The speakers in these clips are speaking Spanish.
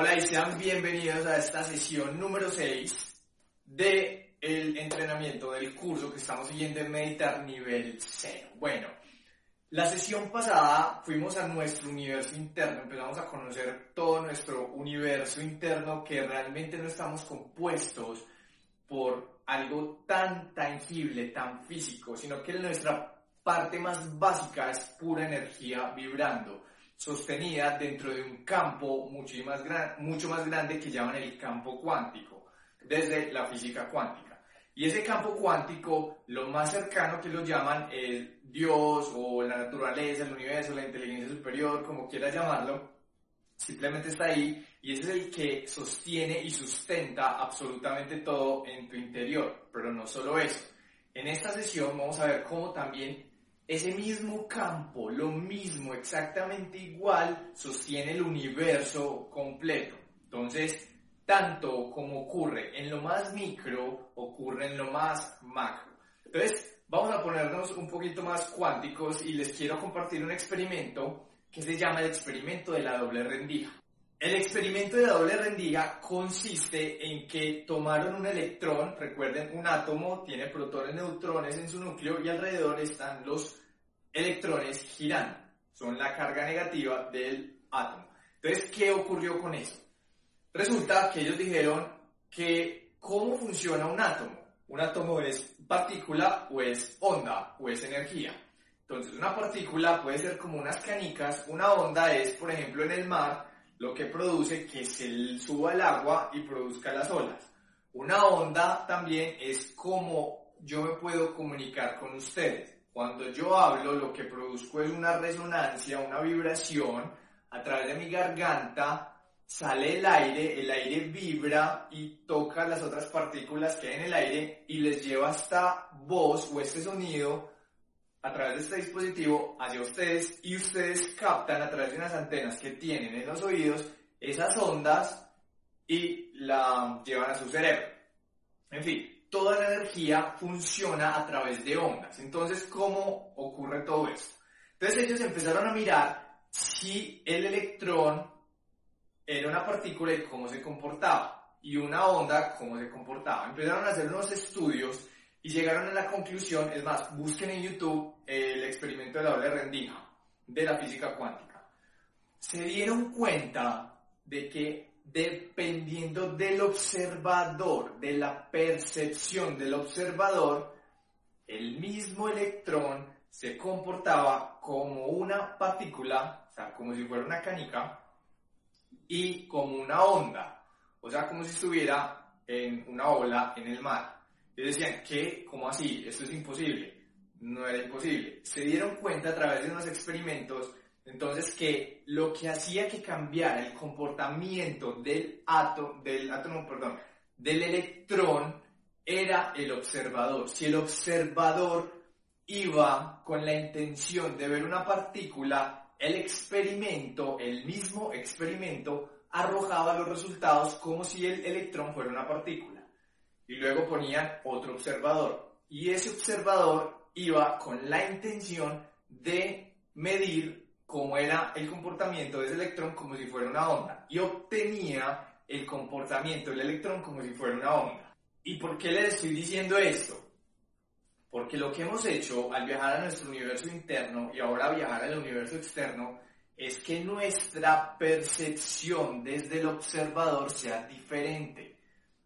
Hola y sean bienvenidos a esta sesión número 6 de entrenamiento del curso que estamos siguiendo en Meditar nivel 0. Bueno, la sesión pasada fuimos a nuestro universo interno, empezamos a conocer todo nuestro universo interno que realmente no estamos compuestos por algo tan tangible, tan físico, sino que nuestra parte más básica es pura energía vibrando, sostenida dentro de un campo mucho más, mucho más grande que llaman el campo cuántico, desde la física cuántica. Y ese campo cuántico, lo más cercano que lo llaman es Dios o la naturaleza, el universo, la inteligencia superior, como quieras llamarlo, simplemente está ahí y ese es el que sostiene y sustenta absolutamente todo en tu interior. Pero no solo eso. En esta sesión vamos a ver cómo también ese mismo campo, lo mismo, exactamente igual, sostiene el universo completo. Entonces, tanto como ocurre en lo más micro, ocurre en lo más macro. Entonces, vamos a ponernos un poquito más cuánticos y les quiero compartir un experimento que se llama el experimento de la doble rendija. El experimento de la doble rendija consiste en que tomaron un electrón, recuerden, un átomo tiene protones, neutrones en su núcleo y alrededor están los electrones girando. Son la carga negativa del átomo. Entonces, ¿qué ocurrió con eso? Resulta que ellos dijeron que cómo funciona un átomo. Un átomo es partícula o es onda o es energía. Entonces una partícula puede ser como unas canicas, una onda es, por ejemplo, en el mar, lo que produce que se suba el agua y produzca las olas. Una onda también es como yo me puedo comunicar con ustedes. Cuando yo hablo, lo que produzco es una resonancia, una vibración a través de mi garganta sale el aire, el aire vibra y toca las otras partículas que hay en el aire y les lleva esta voz o este sonido a través de este dispositivo hacia ustedes y ustedes captan a través de unas antenas que tienen en los oídos esas ondas y la llevan a su cerebro. En fin, toda la energía funciona a través de ondas. Entonces, ¿cómo ocurre todo esto? Entonces ellos empezaron a mirar si el electrón era una partícula y cómo se comportaba, y una onda cómo se comportaba. Empezaron a hacer unos estudios y llegaron a la conclusión, es más, busquen en YouTube el experimento de la doble rendija de la física cuántica. Se dieron cuenta de que dependiendo del observador, de la percepción del observador, el mismo electrón se comportaba como una partícula, o sea, como si fuera una canica, y como una onda, o sea, como si estuviera en una ola en el mar. Y decían, ¿qué? ¿Cómo así? Esto es imposible. No era imposible. Se dieron cuenta a través de unos experimentos, entonces, que lo que hacía que cambiara el comportamiento del átomo, del electrón, era el observador. Si el observador iba con la intención de ver una partícula el experimento, el mismo experimento, arrojaba los resultados como si el electrón fuera una partícula. Y luego ponían otro observador. Y ese observador iba con la intención de medir cómo era el comportamiento de ese electrón como si fuera una onda. Y obtenía el comportamiento del electrón como si fuera una onda. ¿Y por qué les estoy diciendo esto? Porque lo que hemos hecho al viajar a nuestro universo interno y ahora viajar al universo externo es que nuestra percepción desde el observador sea diferente.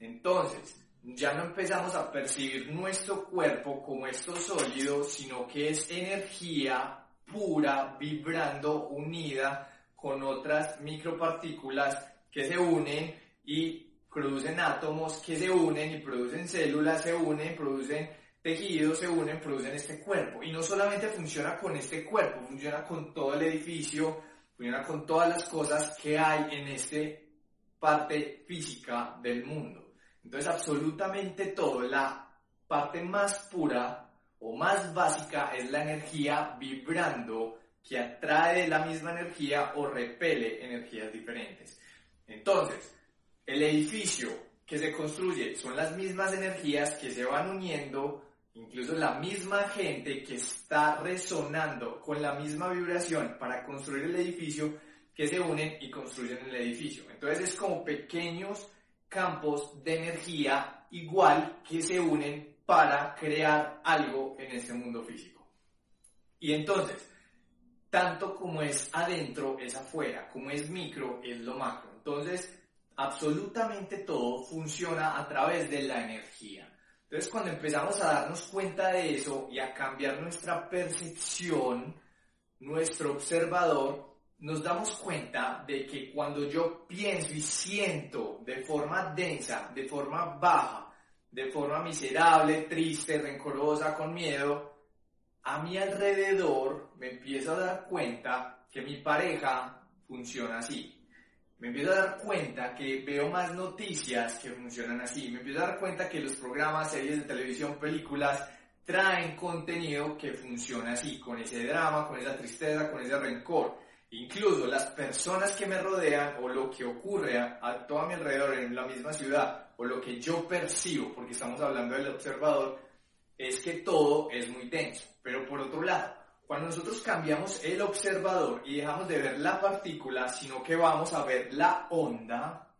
Entonces, ya no empezamos a percibir nuestro cuerpo como esto sólido, sino que es energía pura, vibrando, unida con otras micropartículas que se unen y producen átomos que se unen y producen células, se unen, producen tejidos se unen, producen este cuerpo. Y no solamente funciona con este cuerpo, funciona con todo el edificio, funciona con todas las cosas que hay en esta parte física del mundo. Entonces absolutamente todo, la parte más pura o más básica es la energía vibrando que atrae la misma energía o repele energías diferentes. Entonces, el edificio que se construye son las mismas energías que se van uniendo Incluso la misma gente que está resonando con la misma vibración para construir el edificio que se unen y construyen el edificio. Entonces es como pequeños campos de energía igual que se unen para crear algo en este mundo físico. Y entonces, tanto como es adentro, es afuera, como es micro, es lo macro. Entonces, absolutamente todo funciona a través de la energía. Entonces, cuando empezamos a darnos cuenta de eso y a cambiar nuestra percepción, nuestro observador, nos damos cuenta de que cuando yo pienso y siento de forma densa, de forma baja, de forma miserable, triste, rencorosa, con miedo, a mi alrededor me empiezo a dar cuenta que mi pareja funciona así. Me empiezo a dar cuenta que veo más noticias que funcionan así. Me empiezo a dar cuenta que los programas, series de televisión, películas traen contenido que funciona así, con ese drama, con esa tristeza, con ese rencor. Incluso las personas que me rodean o lo que ocurre a, a todo mi alrededor en la misma ciudad o lo que yo percibo, porque estamos hablando del observador, es que todo es muy denso. Pero por otro lado, cuando nosotros cambiamos el observador y dejamos de ver la partícula, sino que vamos a ver la onda,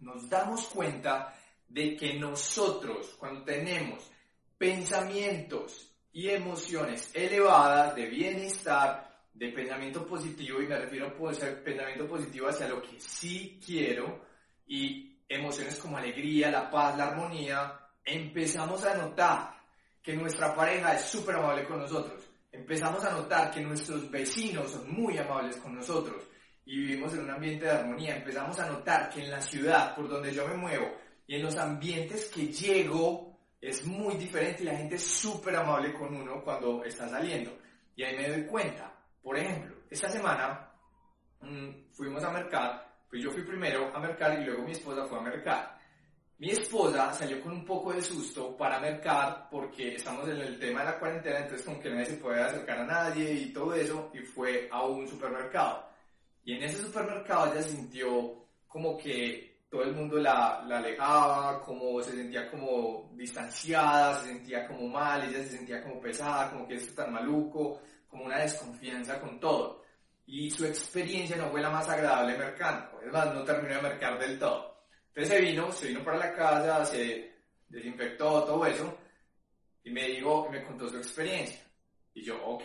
nos damos cuenta de que nosotros, cuando tenemos pensamientos y emociones elevadas de bienestar, de pensamiento positivo, y me refiero a pensamiento positivo hacia lo que sí quiero, y emociones como alegría, la paz, la armonía, empezamos a notar que nuestra pareja es súper amable con nosotros. Empezamos a notar que nuestros vecinos son muy amables con nosotros y vivimos en un ambiente de armonía. Empezamos a notar que en la ciudad por donde yo me muevo y en los ambientes que llego es muy diferente y la gente es súper amable con uno cuando está saliendo. Y ahí me doy cuenta. Por ejemplo, esta semana mmm, fuimos a mercar, pues yo fui primero a mercar y luego mi esposa fue a mercar. Mi esposa salió con un poco de susto para mercar porque estamos en el tema de la cuarentena, entonces como que nadie se puede acercar a nadie y todo eso, y fue a un supermercado. Y en ese supermercado ella sintió como que todo el mundo la, la alejaba, como se sentía como distanciada, se sentía como mal, ella se sentía como pesada, como que esto tan maluco, como una desconfianza con todo. Y su experiencia no fue la más agradable mercando, es más, no terminó de mercar del todo. Entonces se vino, se vino para la casa, se desinfectó, todo eso, y me dijo, me contó su experiencia. Y yo, ok.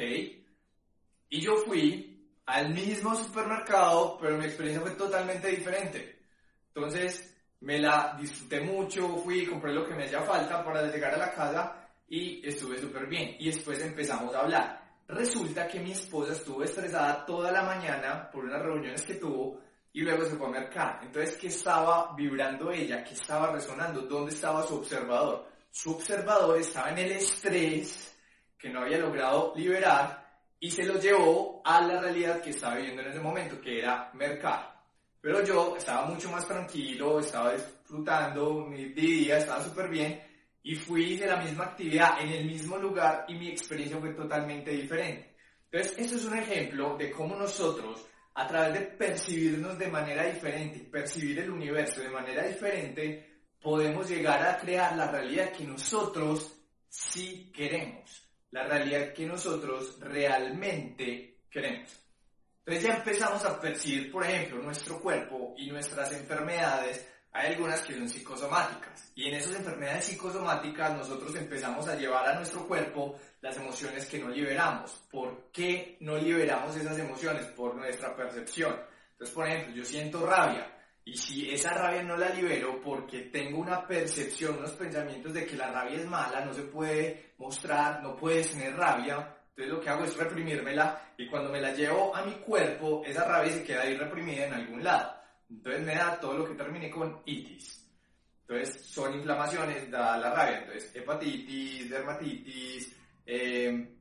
Y yo fui al mismo supermercado, pero mi experiencia fue totalmente diferente. Entonces, me la disfruté mucho, fui, compré lo que me hacía falta para llegar a la casa y estuve súper bien. Y después empezamos a hablar. Resulta que mi esposa estuvo estresada toda la mañana por unas reuniones que tuvo y luego se fue a mercar. Entonces, ¿qué estaba vibrando ella? ¿Qué estaba resonando? ¿Dónde estaba su observador? Su observador estaba en el estrés que no había logrado liberar y se lo llevó a la realidad que estaba viviendo en ese momento, que era mercar. Pero yo estaba mucho más tranquilo, estaba disfrutando mi día, estaba súper bien y fui de la misma actividad en el mismo lugar y mi experiencia fue totalmente diferente. Entonces, esto es un ejemplo de cómo nosotros a través de percibirnos de manera diferente, percibir el universo de manera diferente, podemos llegar a crear la realidad que nosotros sí queremos, la realidad que nosotros realmente queremos. Entonces ya empezamos a percibir, por ejemplo, nuestro cuerpo y nuestras enfermedades hay algunas que son psicosomáticas y en esas enfermedades psicosomáticas nosotros empezamos a llevar a nuestro cuerpo las emociones que no liberamos. ¿Por qué no liberamos esas emociones? Por nuestra percepción. Entonces, por ejemplo, yo siento rabia y si esa rabia no la libero porque tengo una percepción, unos pensamientos de que la rabia es mala, no se puede mostrar, no puedes tener rabia, entonces lo que hago es reprimírmela y cuando me la llevo a mi cuerpo, esa rabia se queda ahí reprimida en algún lado. Entonces me da todo lo que termine con itis. Entonces son inflamaciones, da la rabia. Entonces hepatitis, dermatitis, eh,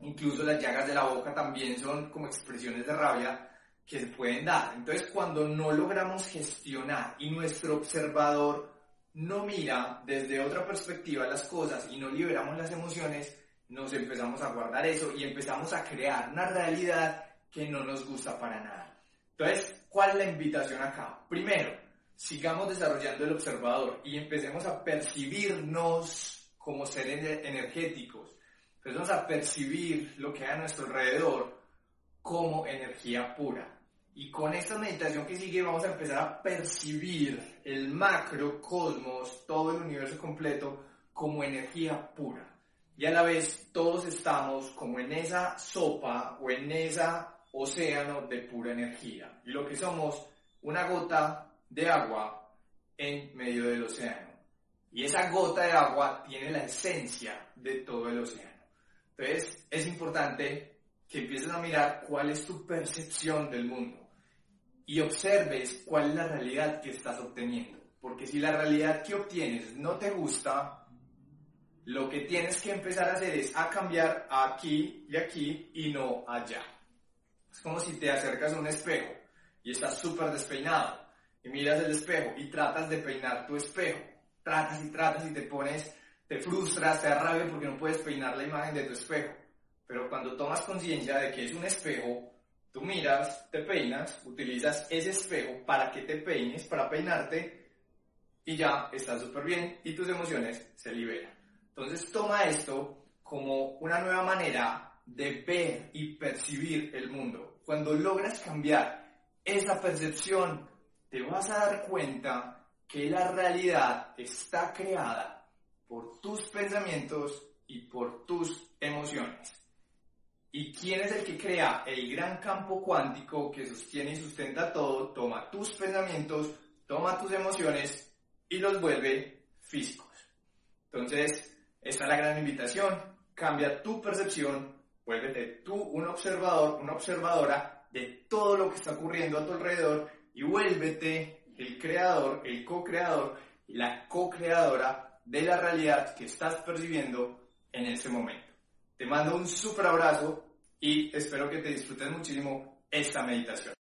incluso las llagas de la boca también son como expresiones de rabia que se pueden dar. Entonces cuando no logramos gestionar y nuestro observador no mira desde otra perspectiva las cosas y no liberamos las emociones, nos empezamos a guardar eso y empezamos a crear una realidad que no nos gusta para nada. Entonces, ¿cuál es la invitación acá? Primero, sigamos desarrollando el observador y empecemos a percibirnos como seres energéticos. Empecemos a percibir lo que hay a nuestro alrededor como energía pura. Y con esta meditación que sigue vamos a empezar a percibir el macrocosmos, todo el universo completo, como energía pura. Y a la vez todos estamos como en esa sopa o en ese océano de pura energía. Y lo que somos, una gota de agua en medio del océano. Y esa gota de agua tiene la esencia de todo el océano. Entonces es importante que empieces a mirar cuál es tu percepción del mundo y observes cuál es la realidad que estás obteniendo. Porque si la realidad que obtienes no te gusta, lo que tienes que empezar a hacer es a cambiar aquí y aquí y no allá. Es como si te acercas a un espejo y estás súper despeinado y miras el espejo y tratas de peinar tu espejo. Tratas y tratas y te pones, te frustras, te da rabia porque no puedes peinar la imagen de tu espejo. Pero cuando tomas conciencia de que es un espejo, tú miras, te peinas, utilizas ese espejo para que te peines, para peinarte y ya estás súper bien y tus emociones se liberan. Entonces toma esto como una nueva manera de ver y percibir el mundo. Cuando logras cambiar esa percepción, te vas a dar cuenta que la realidad está creada por tus pensamientos y por tus emociones. ¿Y quién es el que crea el gran campo cuántico que sostiene y sustenta todo? Toma tus pensamientos, toma tus emociones y los vuelve físicos. Entonces, esta es la gran invitación. Cambia tu percepción, vuélvete tú un observador, una observadora de todo lo que está ocurriendo a tu alrededor y vuélvete el creador, el co-creador la co-creadora de la realidad que estás percibiendo en este momento. Te mando un super abrazo y espero que te disfrutes muchísimo esta meditación.